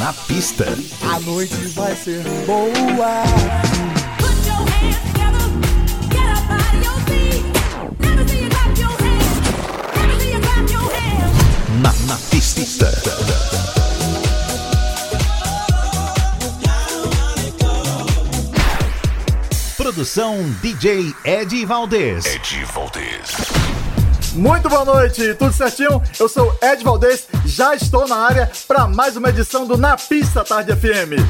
Na pista. A noite vai ser boa. Na, na pista. Produção DJ Ed Valdez. Ed Valdez. Muito boa noite, tudo certinho? Eu sou Ed Valdez, já estou na área para mais uma edição do Na Pista Tarde FM.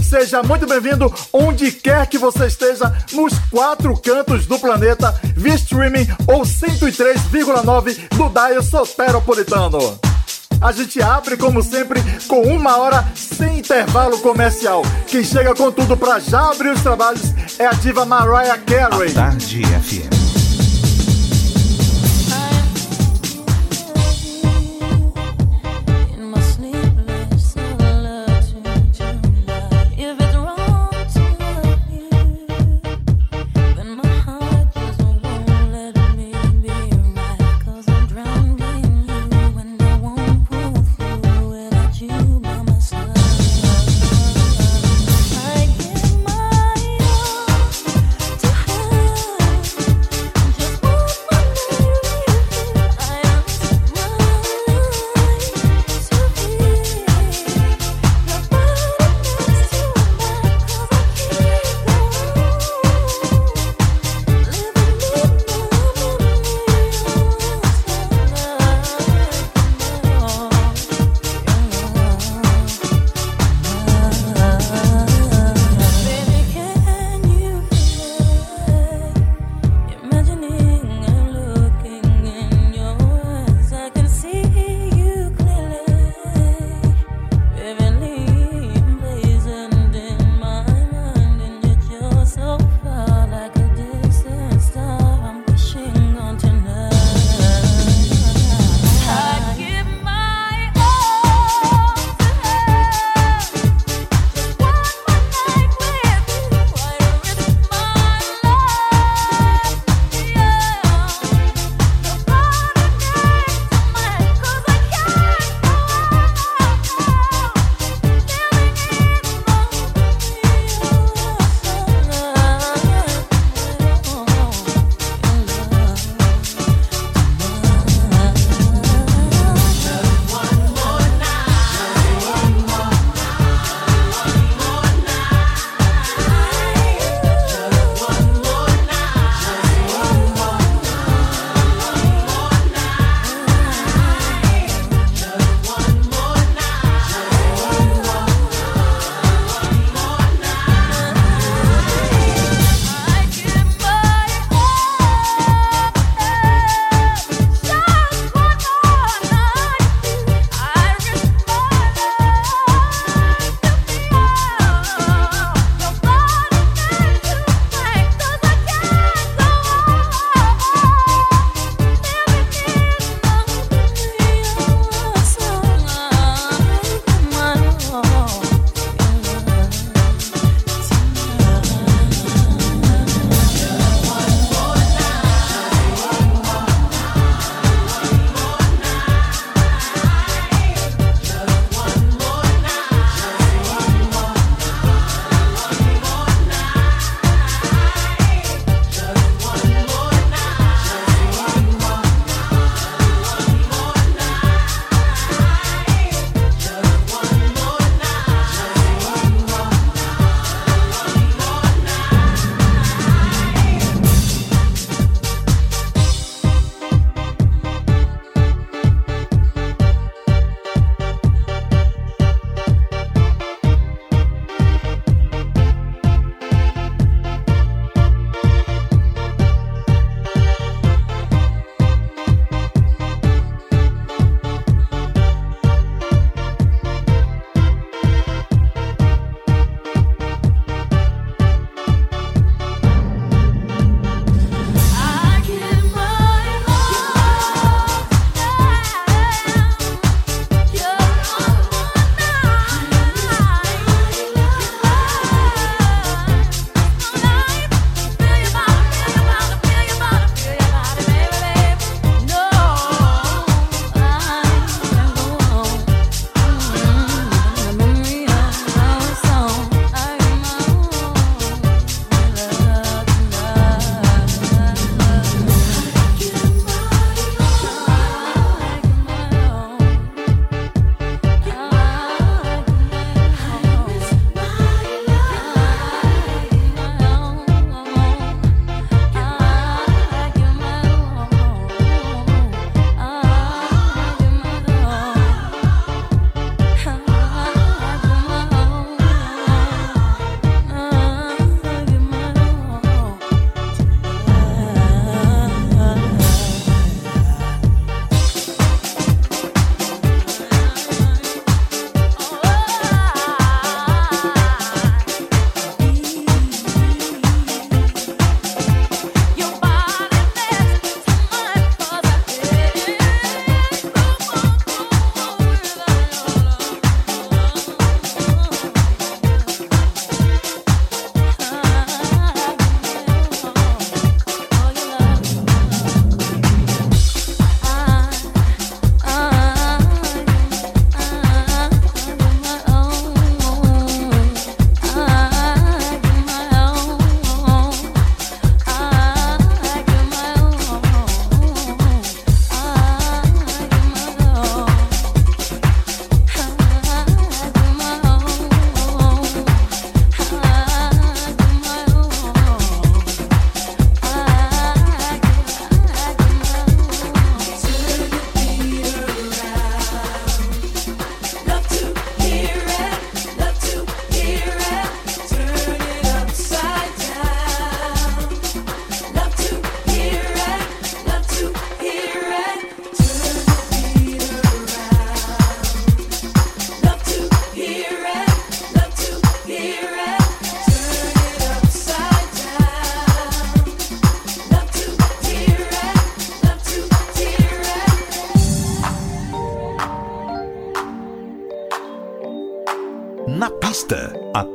Seja muito bem-vindo onde quer que você esteja, nos quatro cantos do planeta, via streaming ou 103,9 do Dial Soteropolitano. A gente abre, como sempre, com uma hora sem intervalo comercial. Quem chega com tudo para já abrir os trabalhos é a diva Mariah Carey. Tarde FM.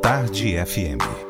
Tarde FM.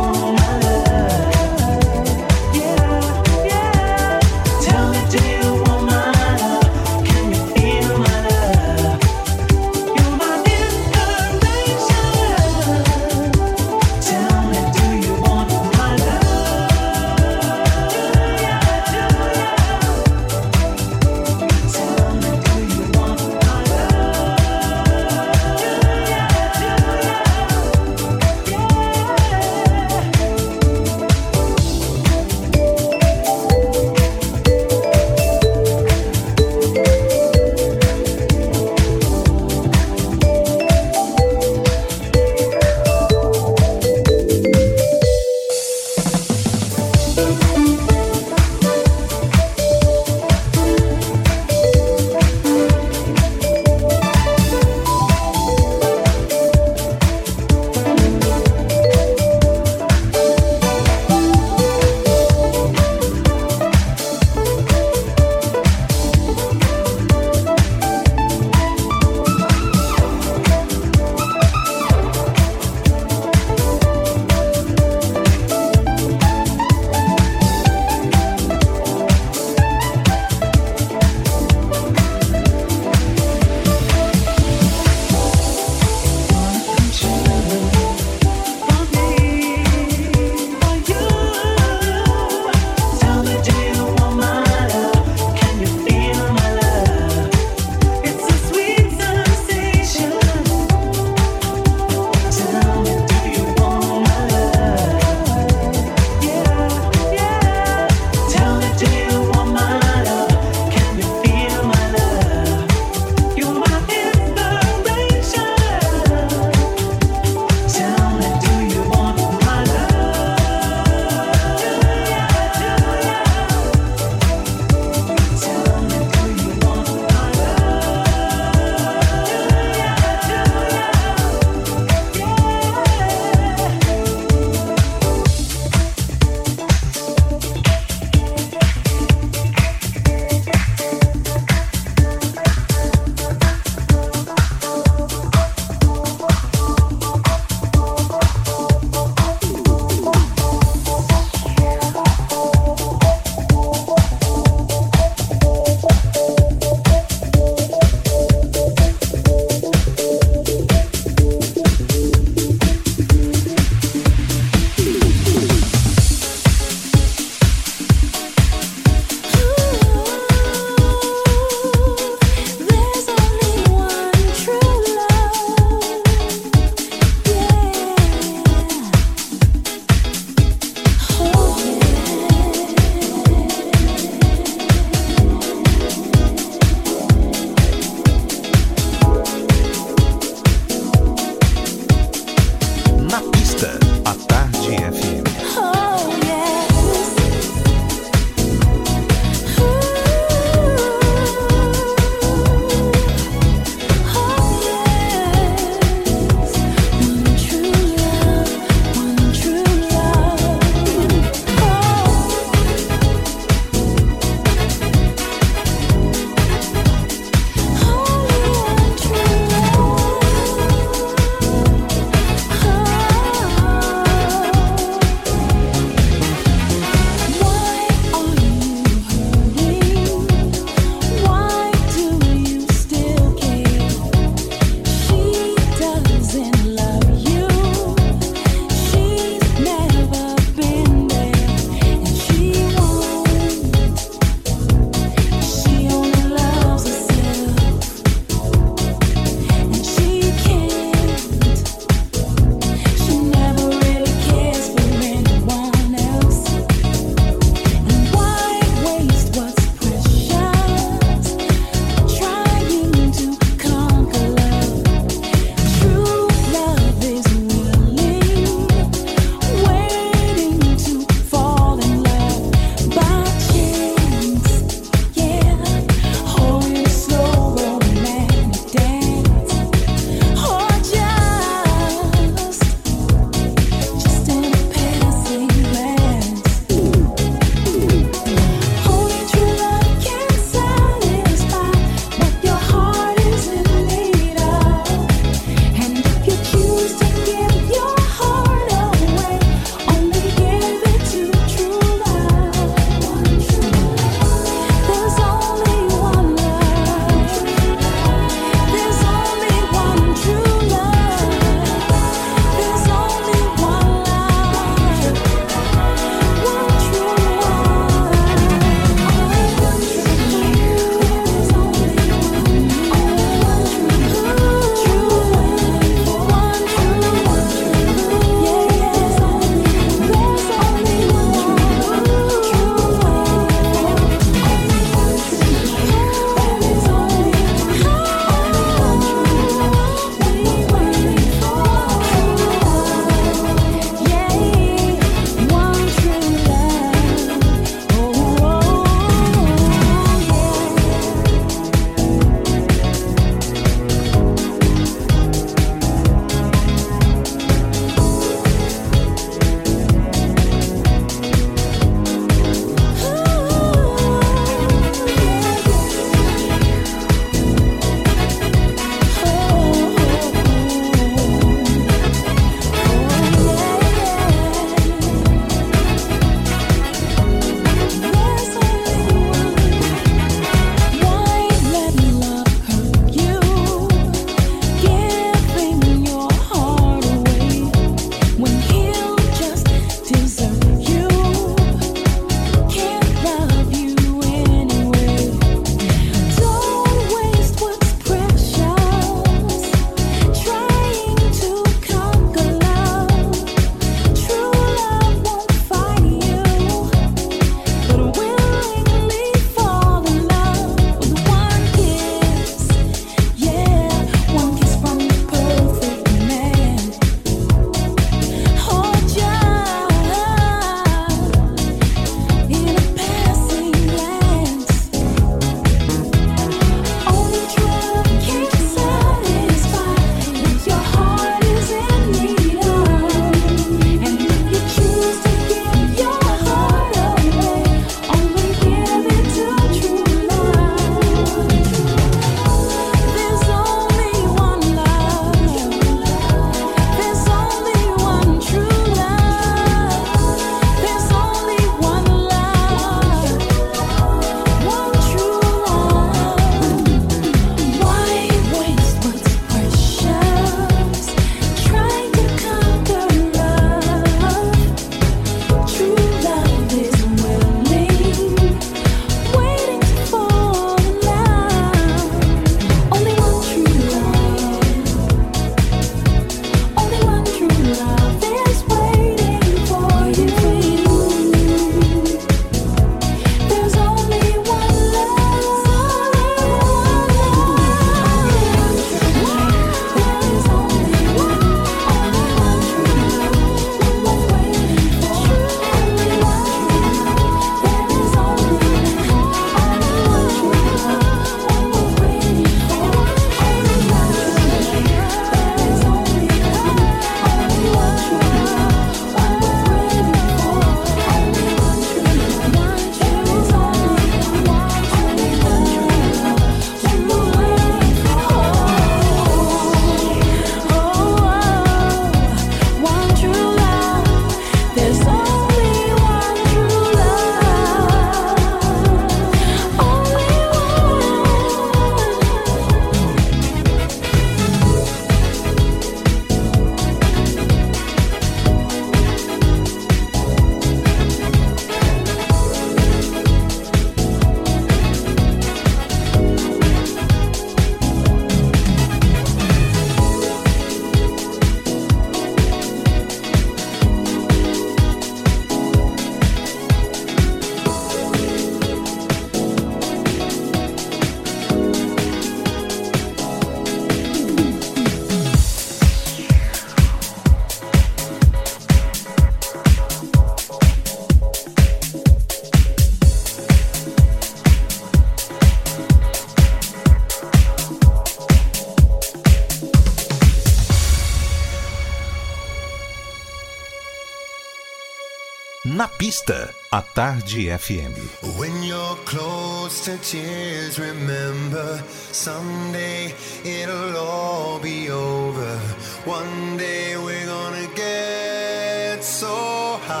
Entrevista, à Tarde FM. When you're close to tears, remember someday it'll all be over. One day we're gonna get so high.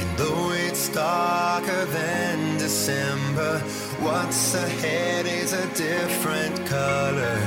And though it's darker than December, what's ahead is a different color.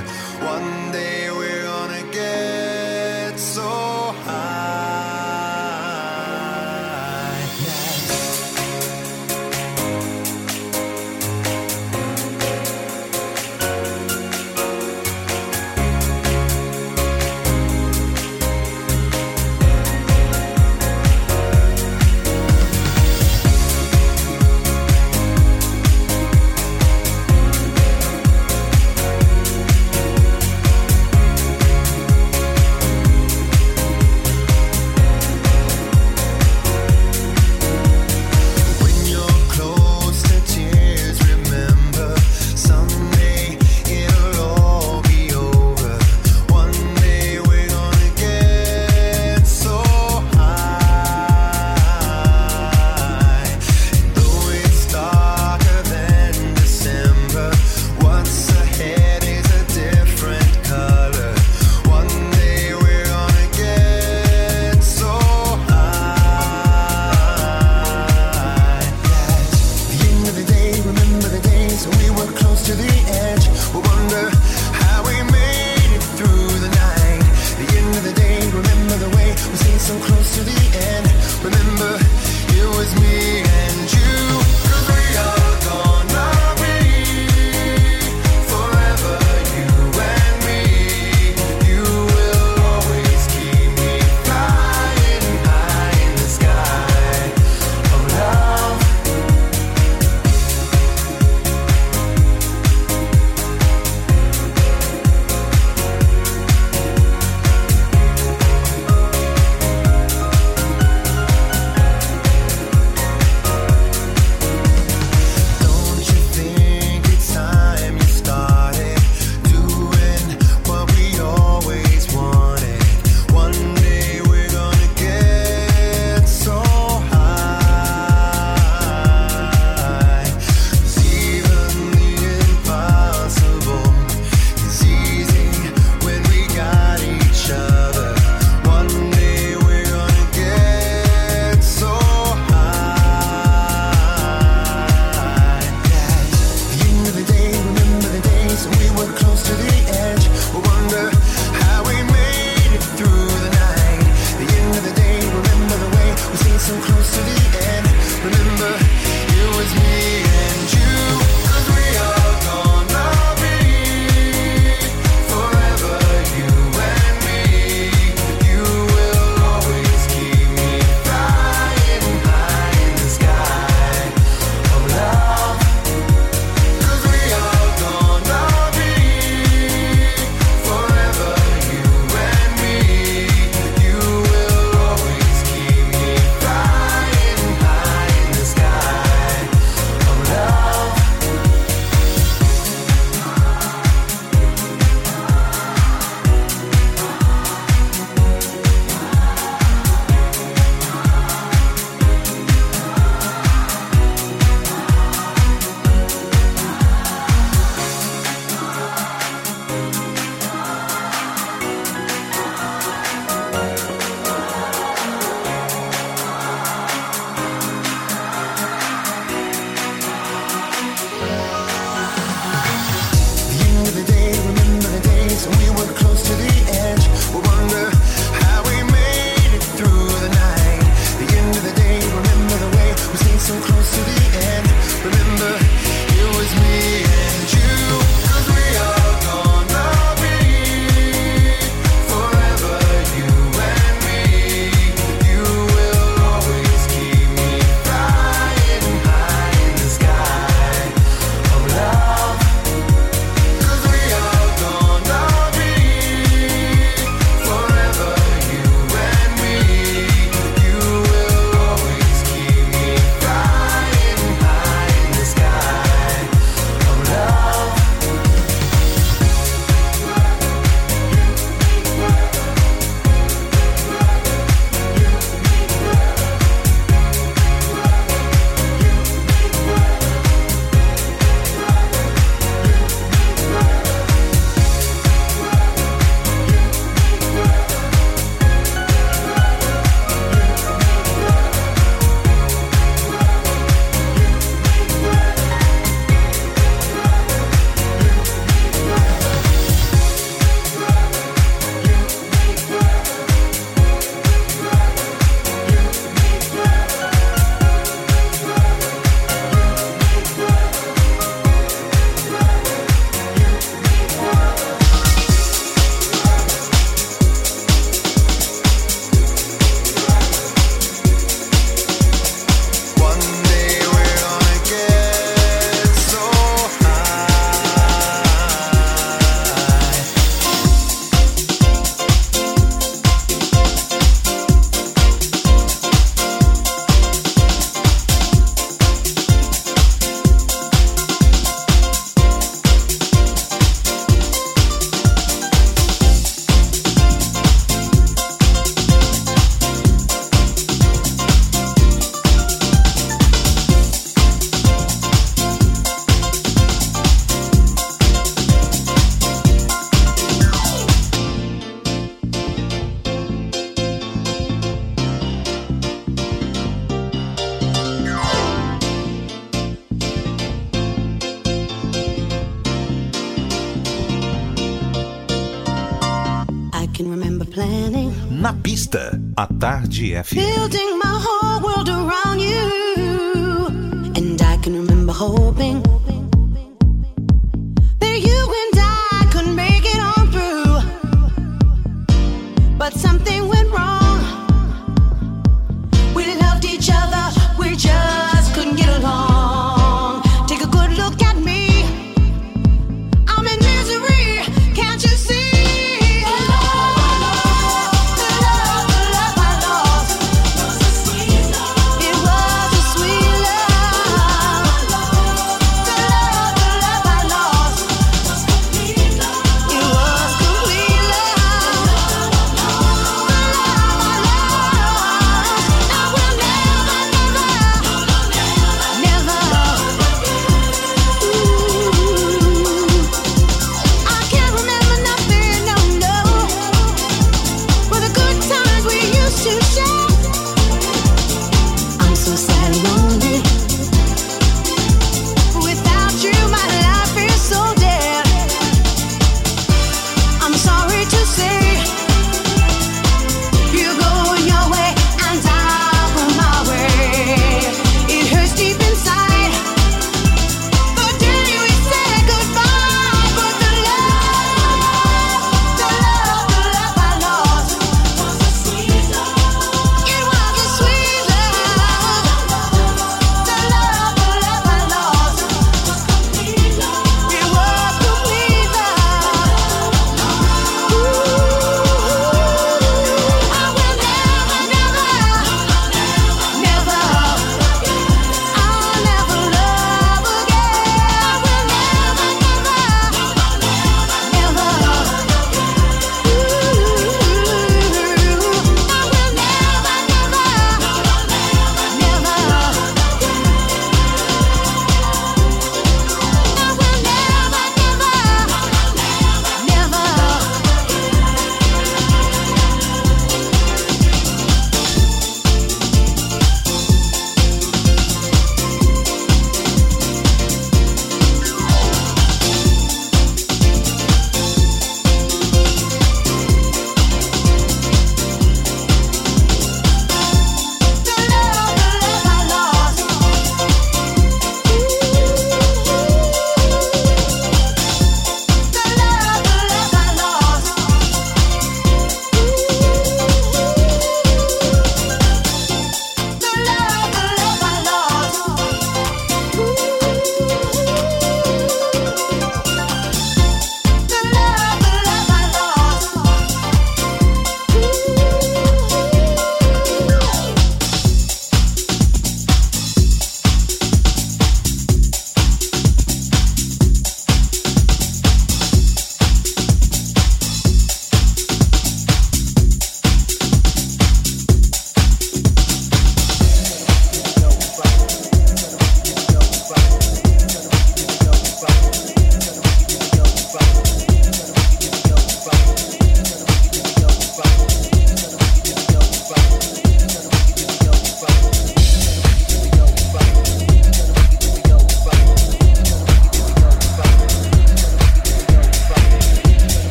Tarde FM. Building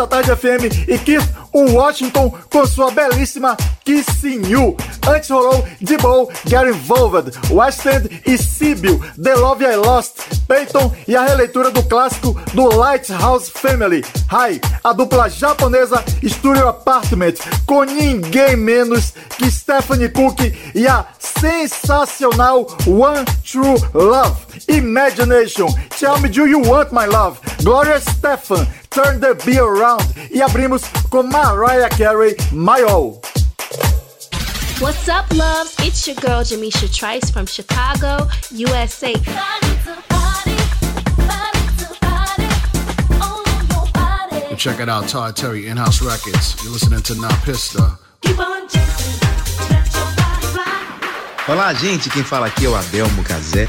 Essa Tarde FM e Keith Washington com sua belíssima Kissing You. Antes rolou D-Bow, Get Involved, West End e Sibyl, The Love I Lost, Peyton e a releitura do clássico do Lighthouse Family, Hi, a dupla japonesa Studio Apartment, com ninguém menos que Stephanie Cook e a sensacional One True Love, Imagination, Tell Me Do You Want My Love, Gloria Stefan, Turn the Be Around e abrimos com Mariah Carey, My All. What's up, loves? It's your girl Jamisha Trice from Chicago, USA. Check it out, Todd Terry, In House Records. You're listening to Na Pista. Olá, gente. Quem fala aqui é o Abel Mucazé.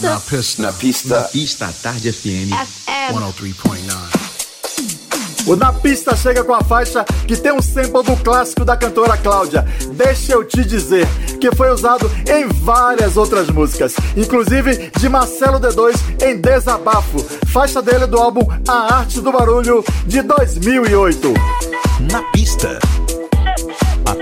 Na Na pista Pista Na pista, Pista Tarde FM. FM. 103.9. O Na Pista chega com a faixa que tem um sample do clássico da cantora Cláudia. Deixa eu te dizer, que foi usado em várias outras músicas, inclusive de Marcelo D2 em Desabafo, faixa dele do álbum A Arte do Barulho de 2008. Na pista. À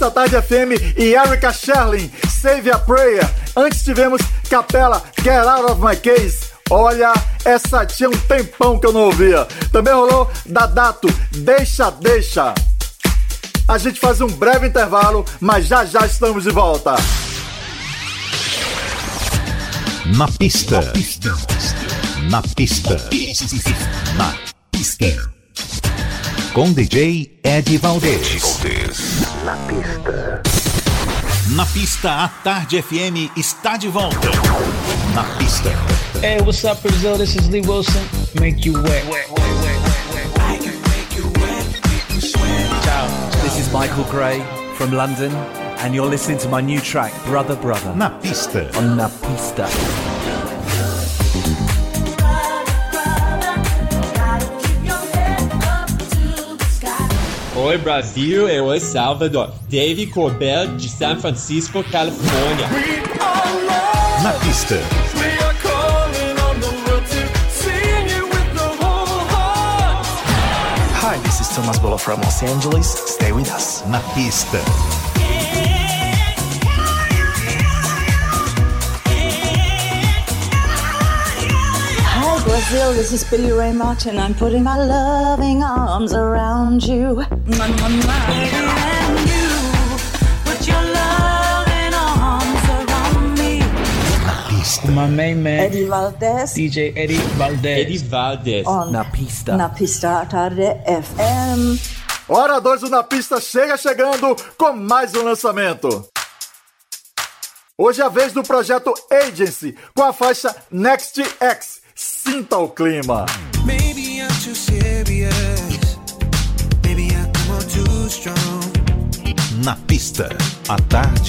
Na pista Tarde FM e Erika Sherlin, Save a Prayer. Antes tivemos Capela, Get Out of My Case. Olha, essa tinha um tempão que eu não ouvia. Também rolou Dadato, Deixa, Deixa. A gente faz um breve intervalo, mas já já estamos de volta. Na pista. Na pista. Na pista. Com DJ Ed Valdez. Na pista. Na pista, a Tarde FM está de volta. Na pista. Hey, what's up, Brazil? This is Lee Wilson. Make you wet. Ciao, this is Michael Gray from London, and you're listening to my new track, Brother Brother, Na pista. on Na Pista. Oi Brasil, é Salvador. Dave Corbell de San Francisco, Califórnia. Na pista. Hi, this is Thomas Bolo from Los Angeles. Stay with us. Na pista. Hi, Brazil. This is Billy Ray Martin. I'm putting my loving arms around you. Mwah, mwah, mwah. And you put your loving arms around me. My main man, Eddie Valdez. DJ Eddie Valdez. Eddie Valdez. On Na pista. Na pista tarde FM. Hora 2 do Na Pista chega chegando com mais um lançamento. Hoje é a vez do projeto Agency com a faixa Next X. Sinta o clima. Maybe Na pista. A Tarde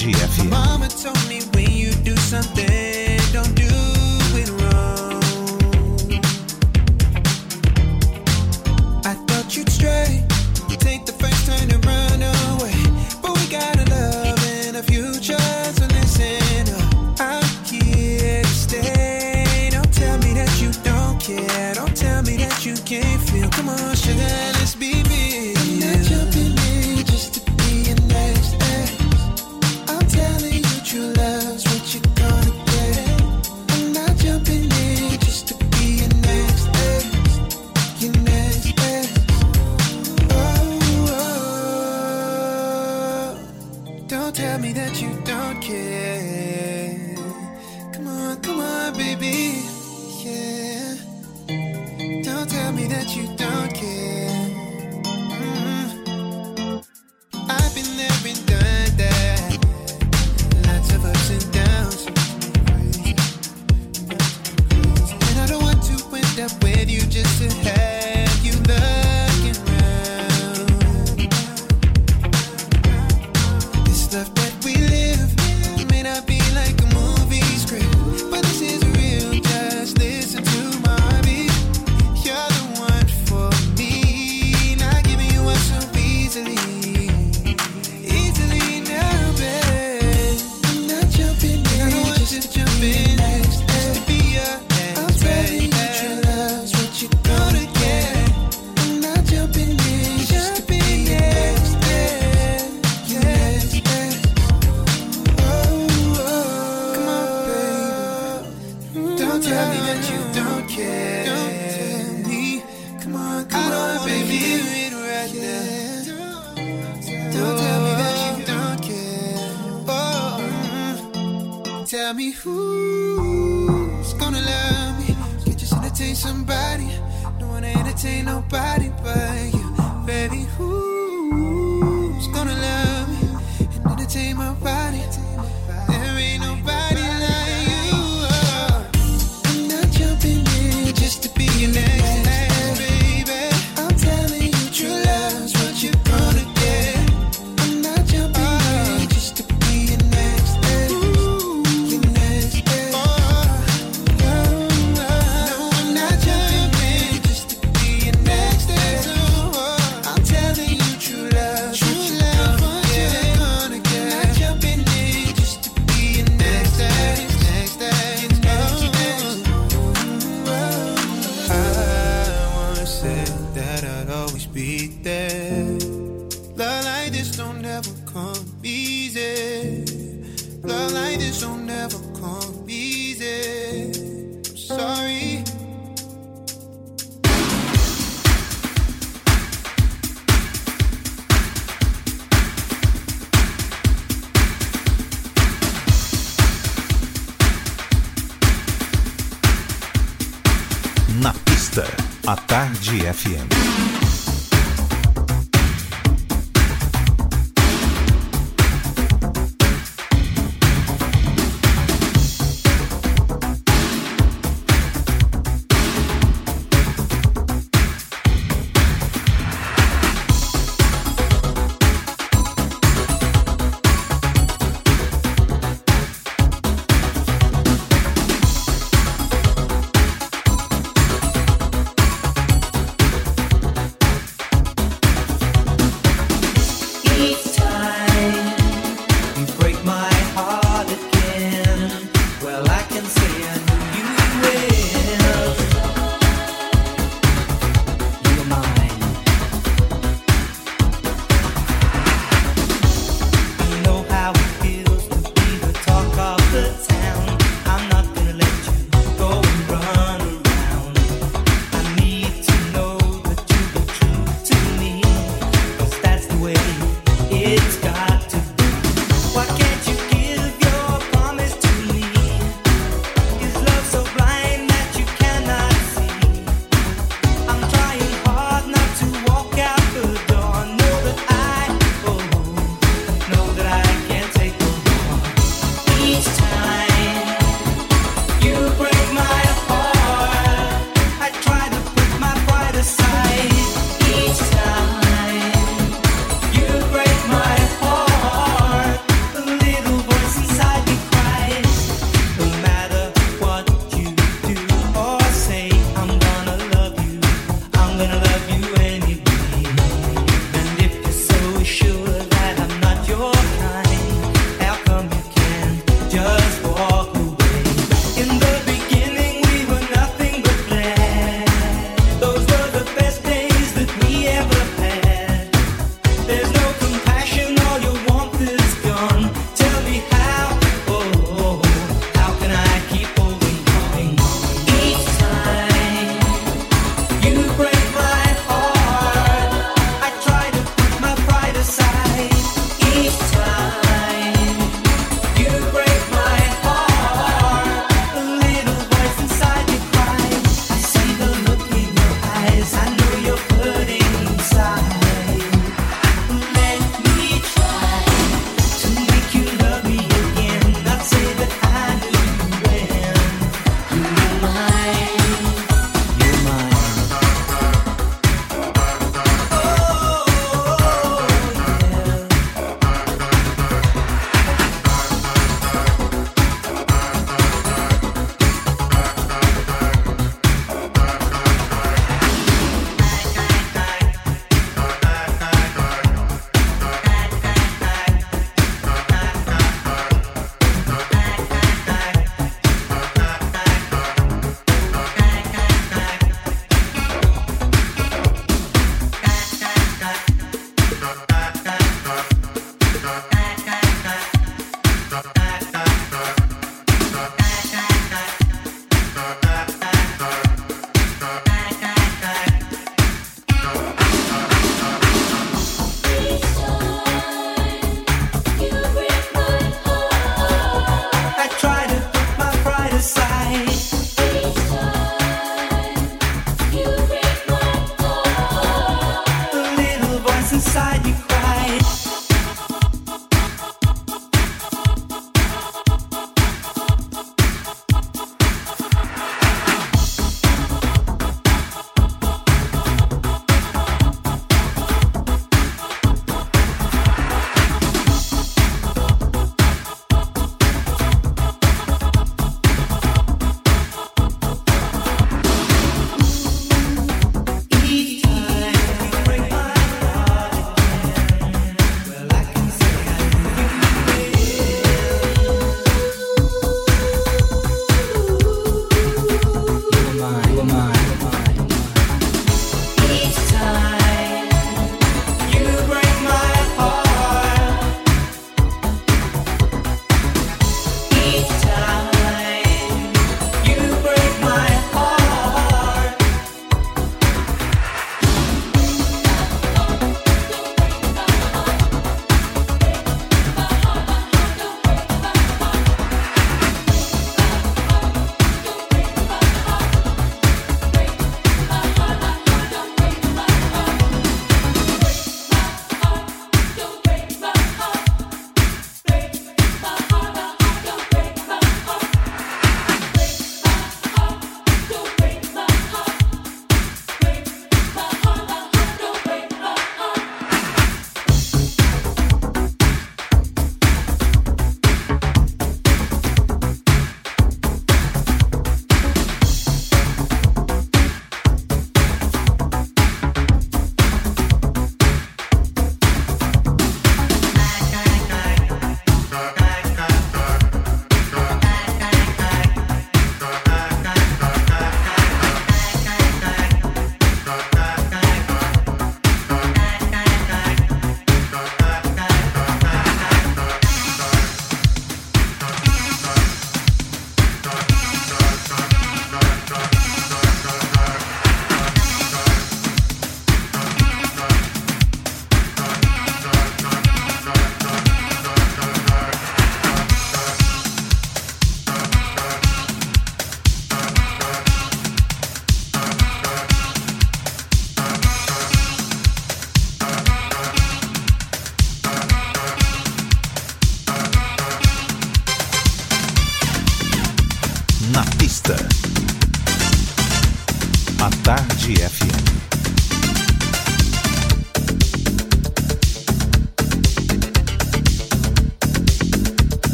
take the first turn and run away. But we got a love and a future, so listen up. I'm here to stay. Don't tell me that you don't care. Don't tell me that you can't feel. Come on, sugar, up with you just to have who's gonna love me. Can't just entertain somebody. Don't wanna entertain nobody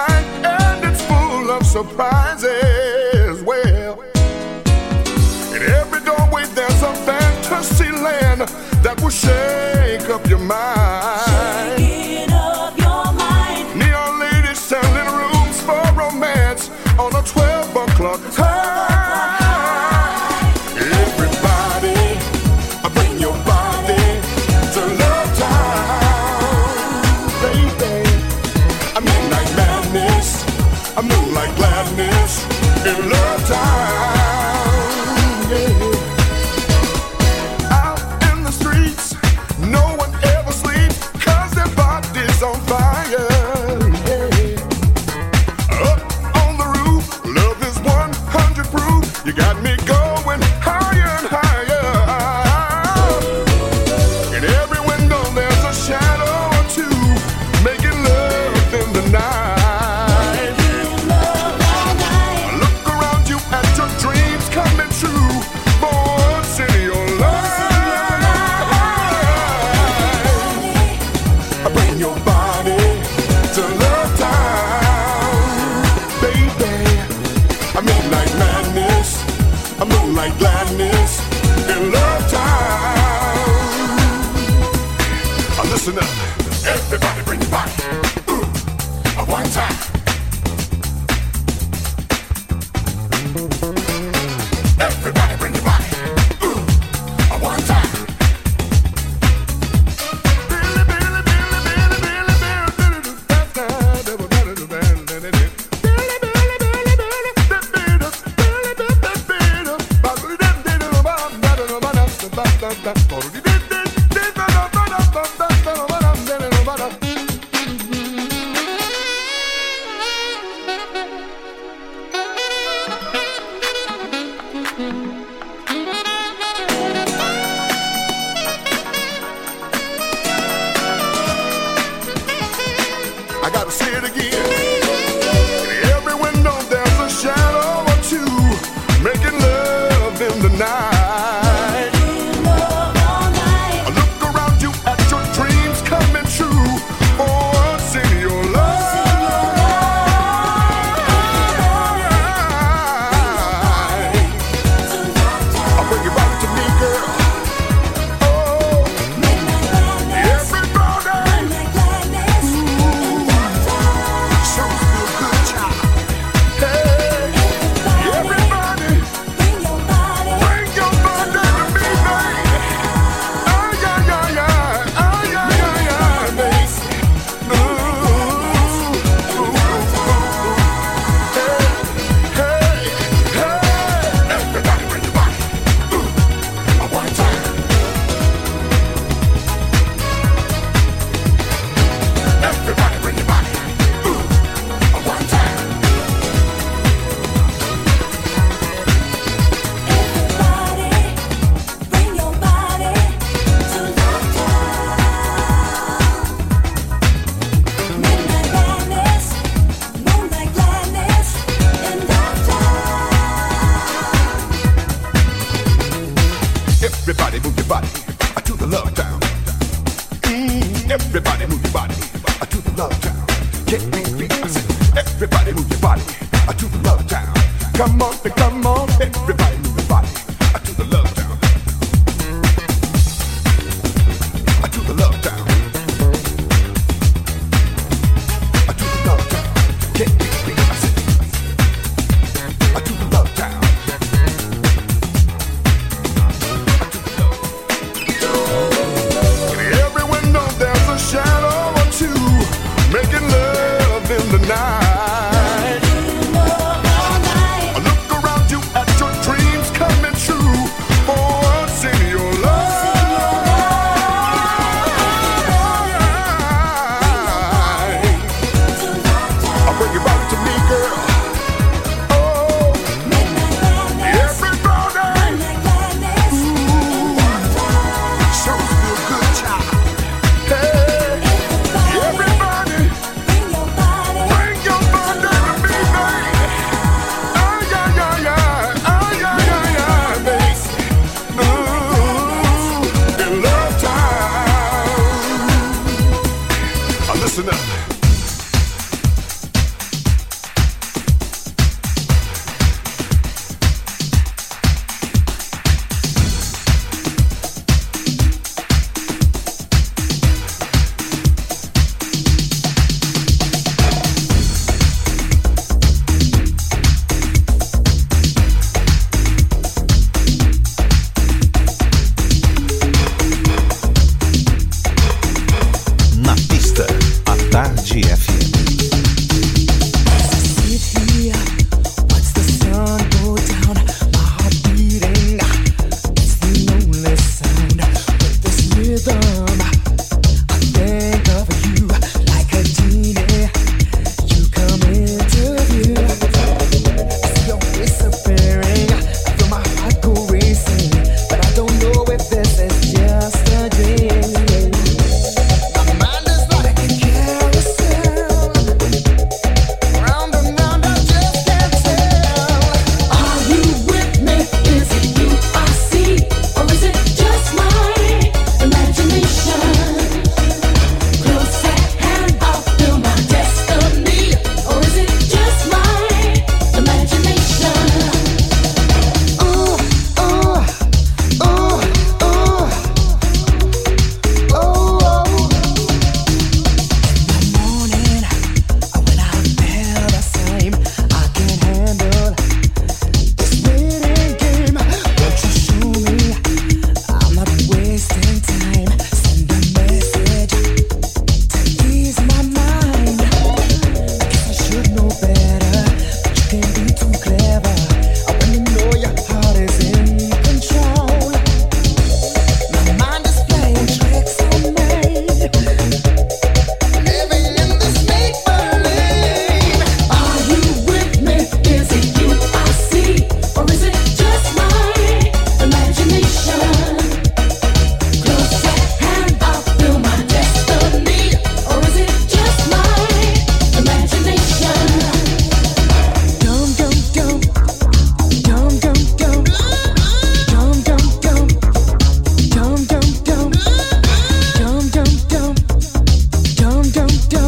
night and it's full of surprises. Well, in every doorway there's a fantasy land that will shake up your mind. Everybody move your body to the love town. Come on, come on, everybody move your body.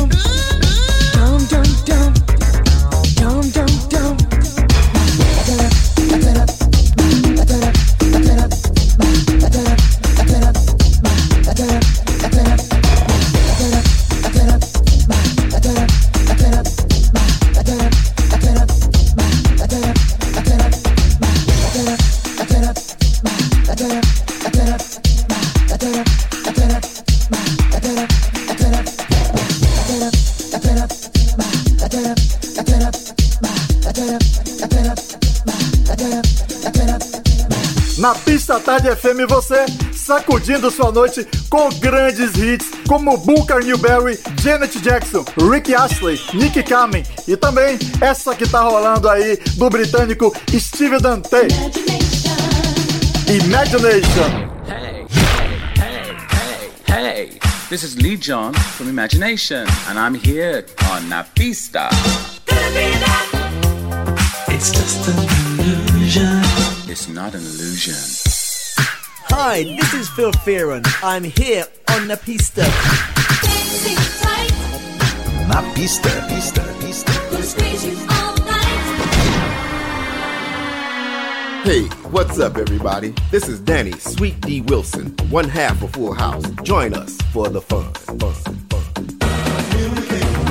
room. Tarde FM você sacudindo sua noite com grandes hits como Booker Newberry, Janet Jackson, Rick Astley, Nick Kamen e também essa que tá rolando aí do britânico Steve Dante. Imagination. Hey, hey, hey, hey. This is Lee John from Imagination, and I'm here on Na Pista. It's just an illusion. It's not an illusion. Hi, this is Phil Fearon. I'm here on the pista. Na pista, pista, pista. Hey, what's up, everybody? This is Danny Sweet D Wilson, one half of Full House. Join us for the fun. fun, fun.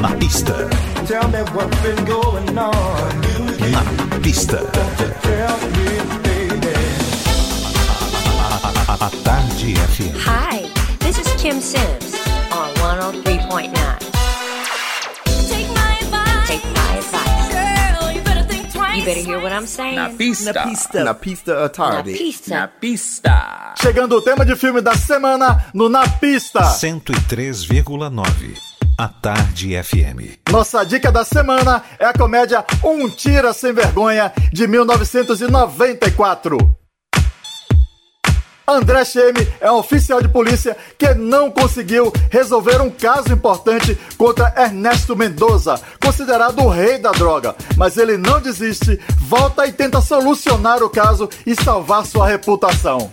Na pista, Tell me what's been going on. na pista. A Tarde FM. Hi, this is Kim Sims on 103.9. Take my advice. Take my advice. Girl, you better think twice. You better hear what I'm saying. Na Pista. Na pista. Na pista à tarde. Na pista. Na Pista. Chegando o tema de filme da semana no Na Pista. 103,9. A Tarde FM. Nossa dica da semana é a comédia Um Tira Sem Vergonha, de 1994. André Cheme é um oficial de polícia que não conseguiu resolver um caso importante contra Ernesto Mendoza, considerado o rei da droga. Mas ele não desiste, volta e tenta solucionar o caso e salvar sua reputação.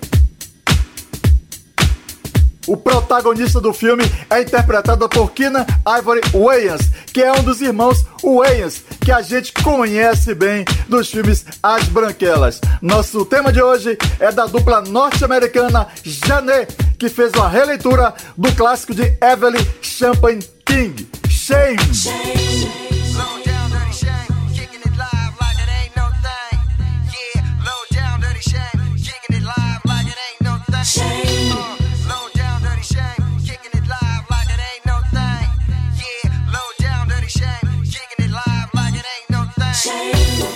O protagonista do filme é interpretado por Keenan Ivory Wayans, que é um dos irmãos Wayans, que a gente conhece bem dos filmes As Branquelas. Nosso tema de hoje é da dupla norte-americana Janet, que fez uma releitura do clássico de Evelyn Champagne King, Shame. Shame, kicking Change.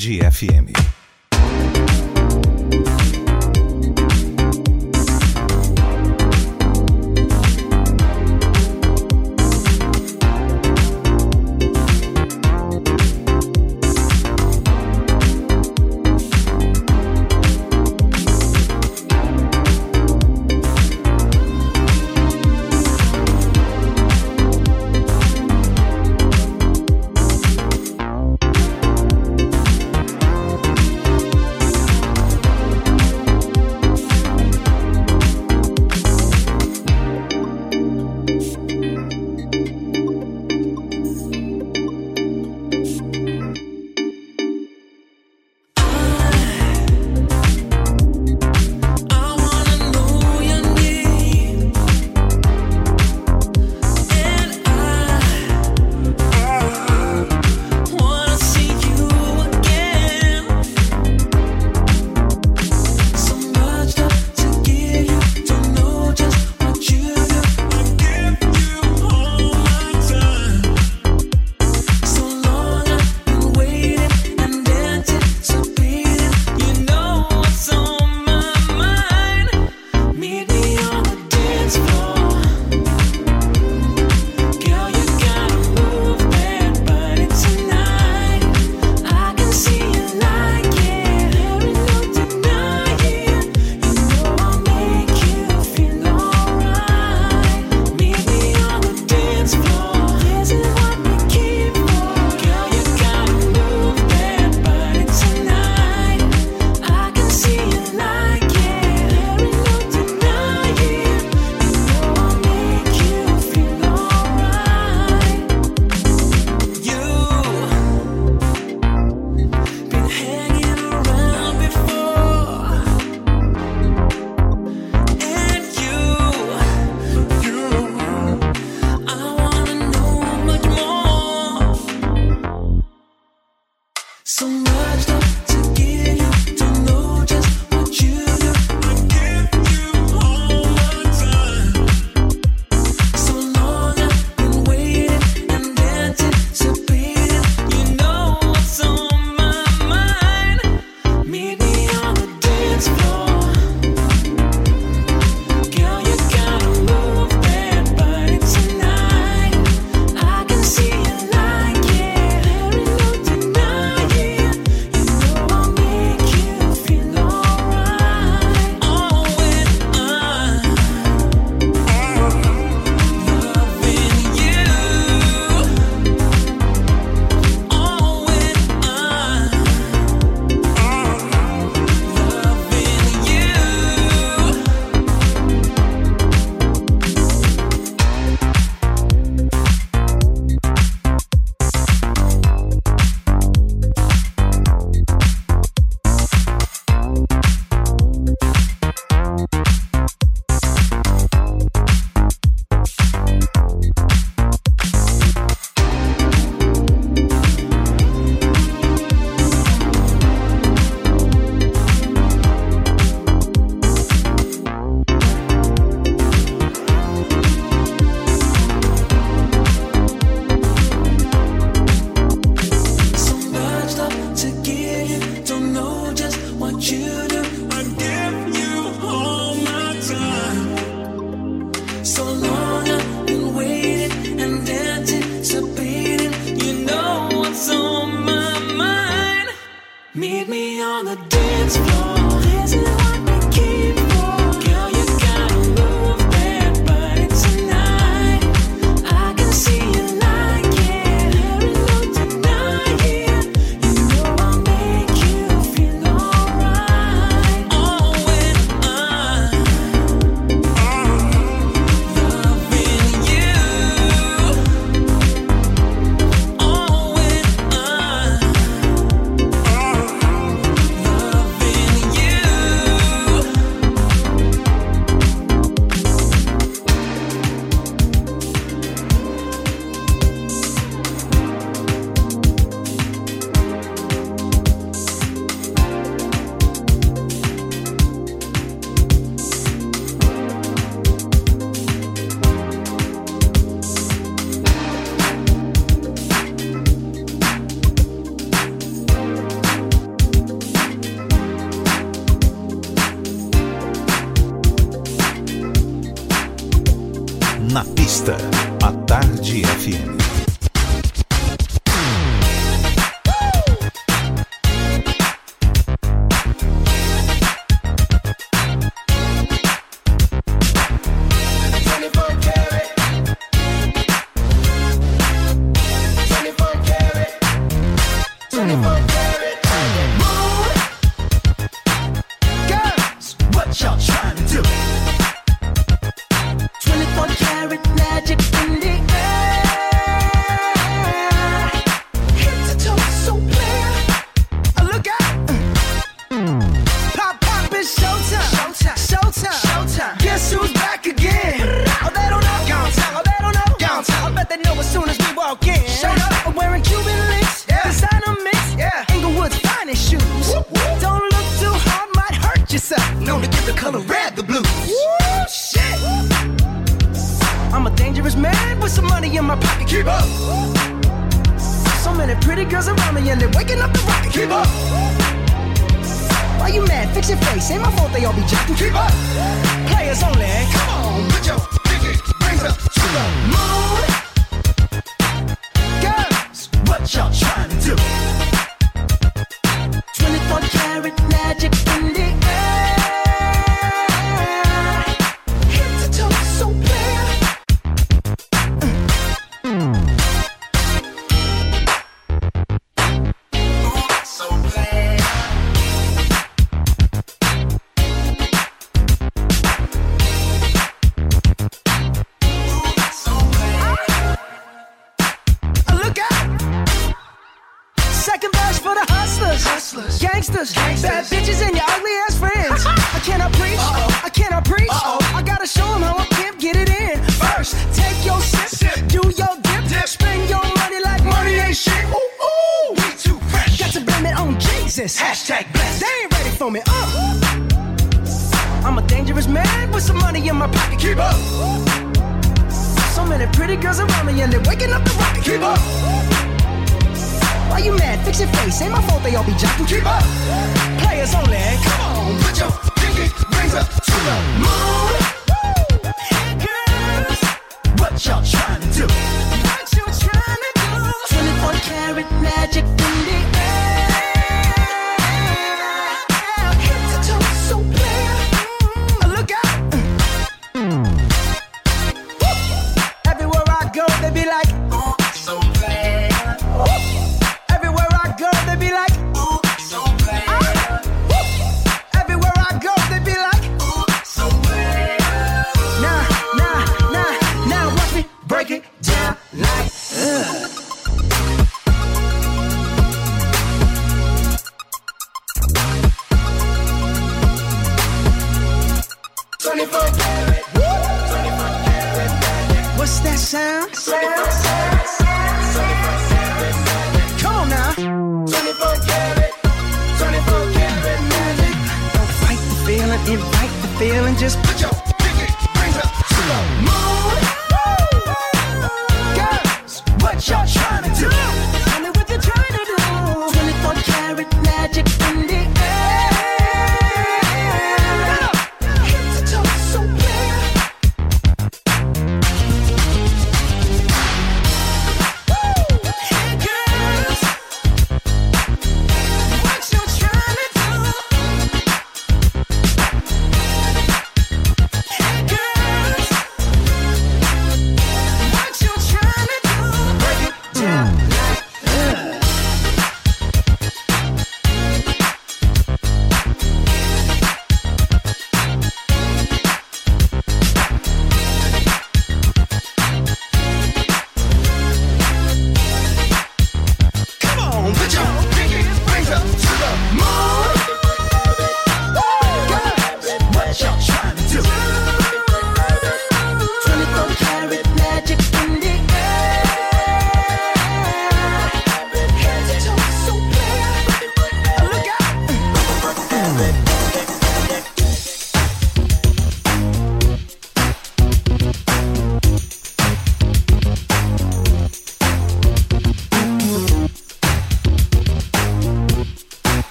Tarde FM.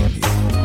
Tarde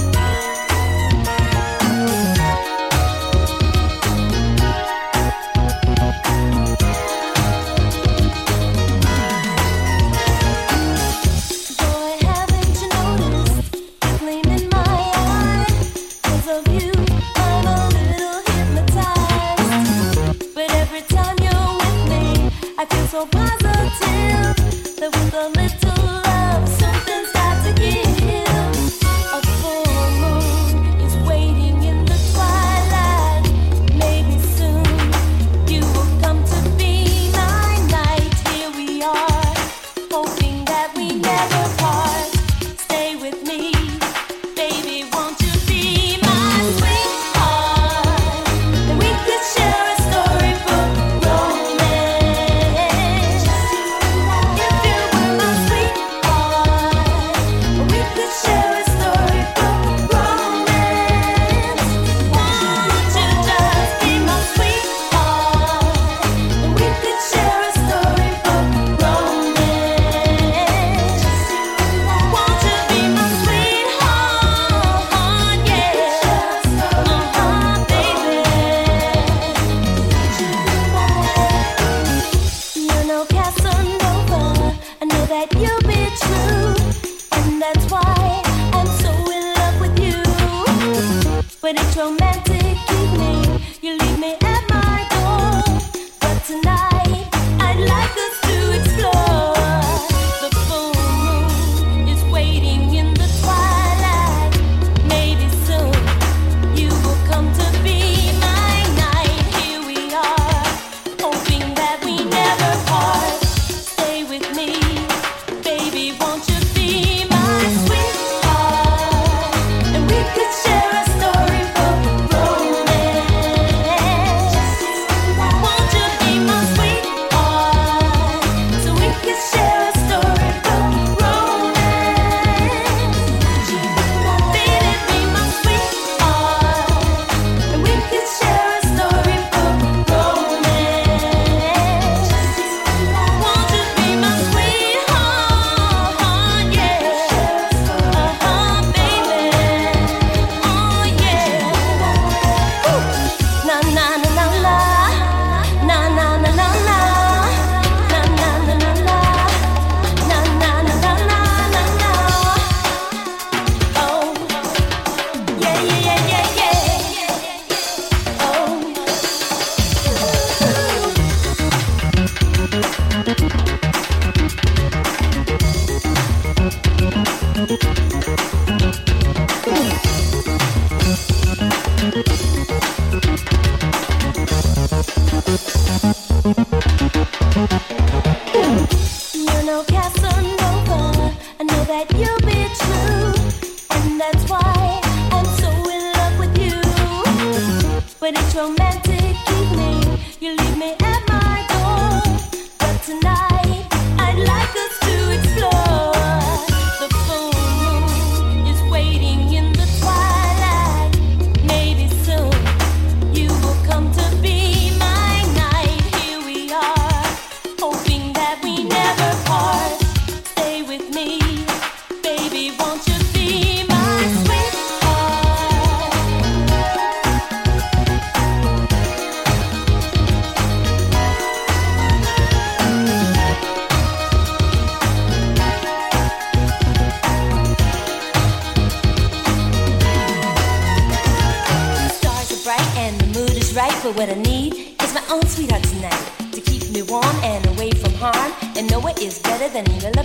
than your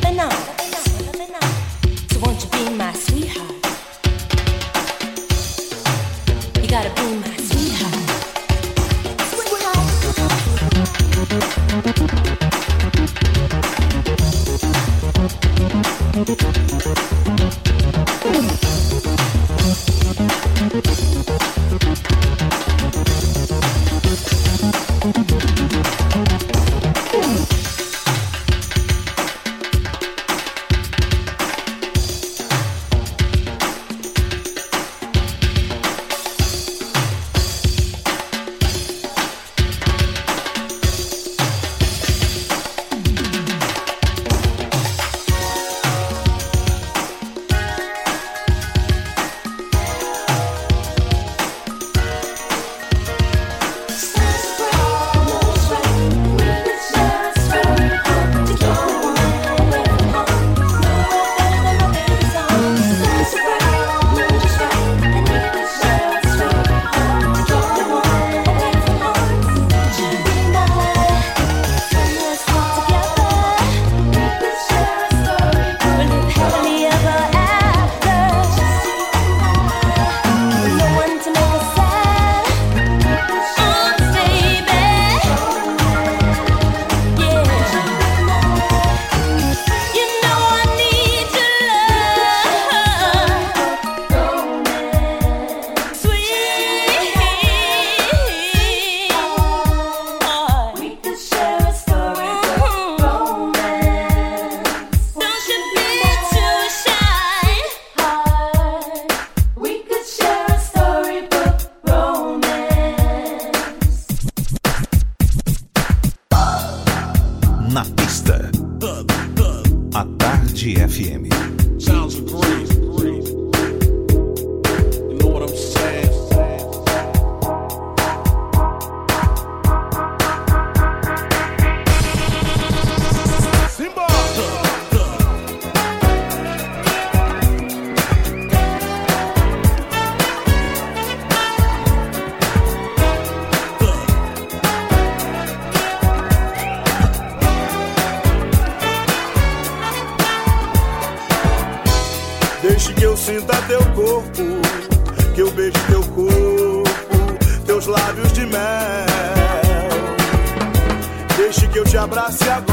teu corpo, que eu beije teu corpo, teus lábios de mel. Deixe que eu te abrace agora,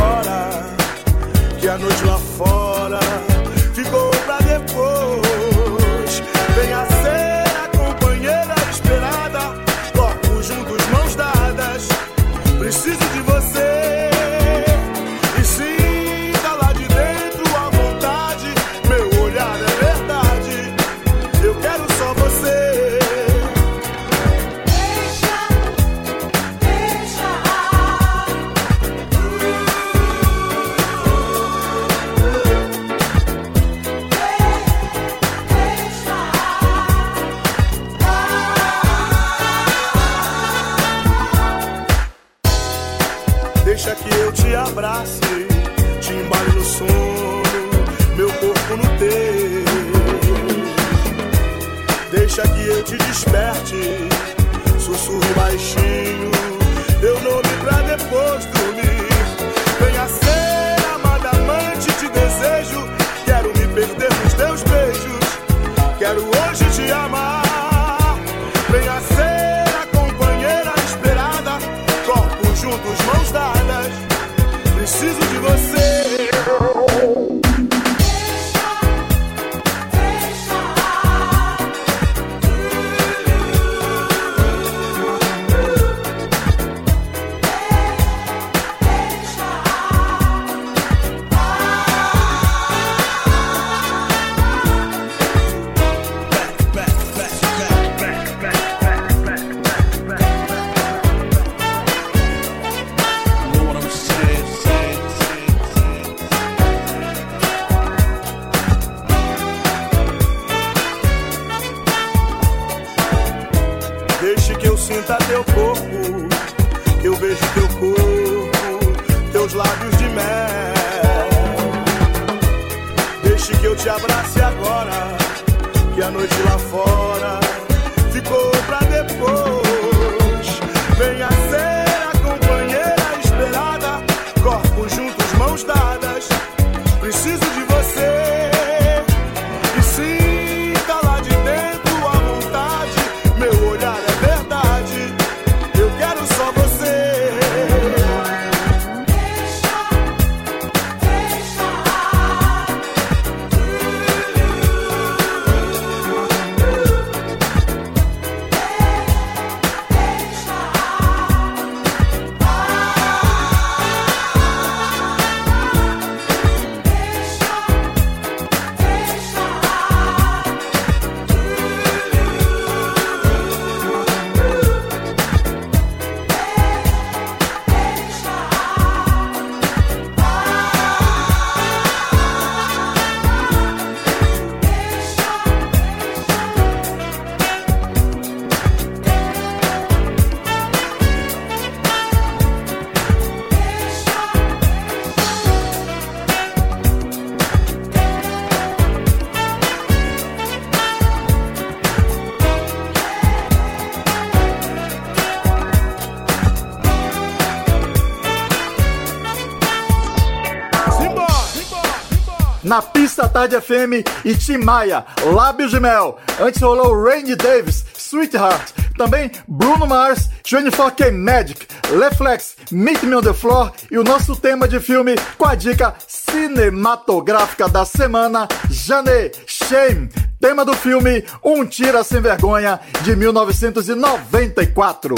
Tarde FM e Tim Maia, Lábios de Mel. Antes rolou Randy Davis, Sweetheart. Também Bruno Mars, 24K Magic, Leflex, Meet Me on the Floor e o nosso tema de filme com a dica cinematográfica da semana, Jané, Shame. Tema do filme Um Tira Sem Vergonha, de 1994.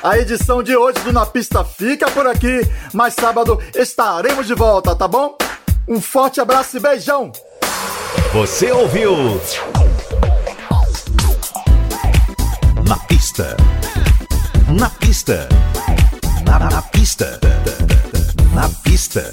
A edição de hoje do Na Pista fica por aqui, mas sábado estaremos de volta, tá bom? Um forte abraço e beijão! Você ouviu? Na pista. Na pista. Na, na pista. Na pista.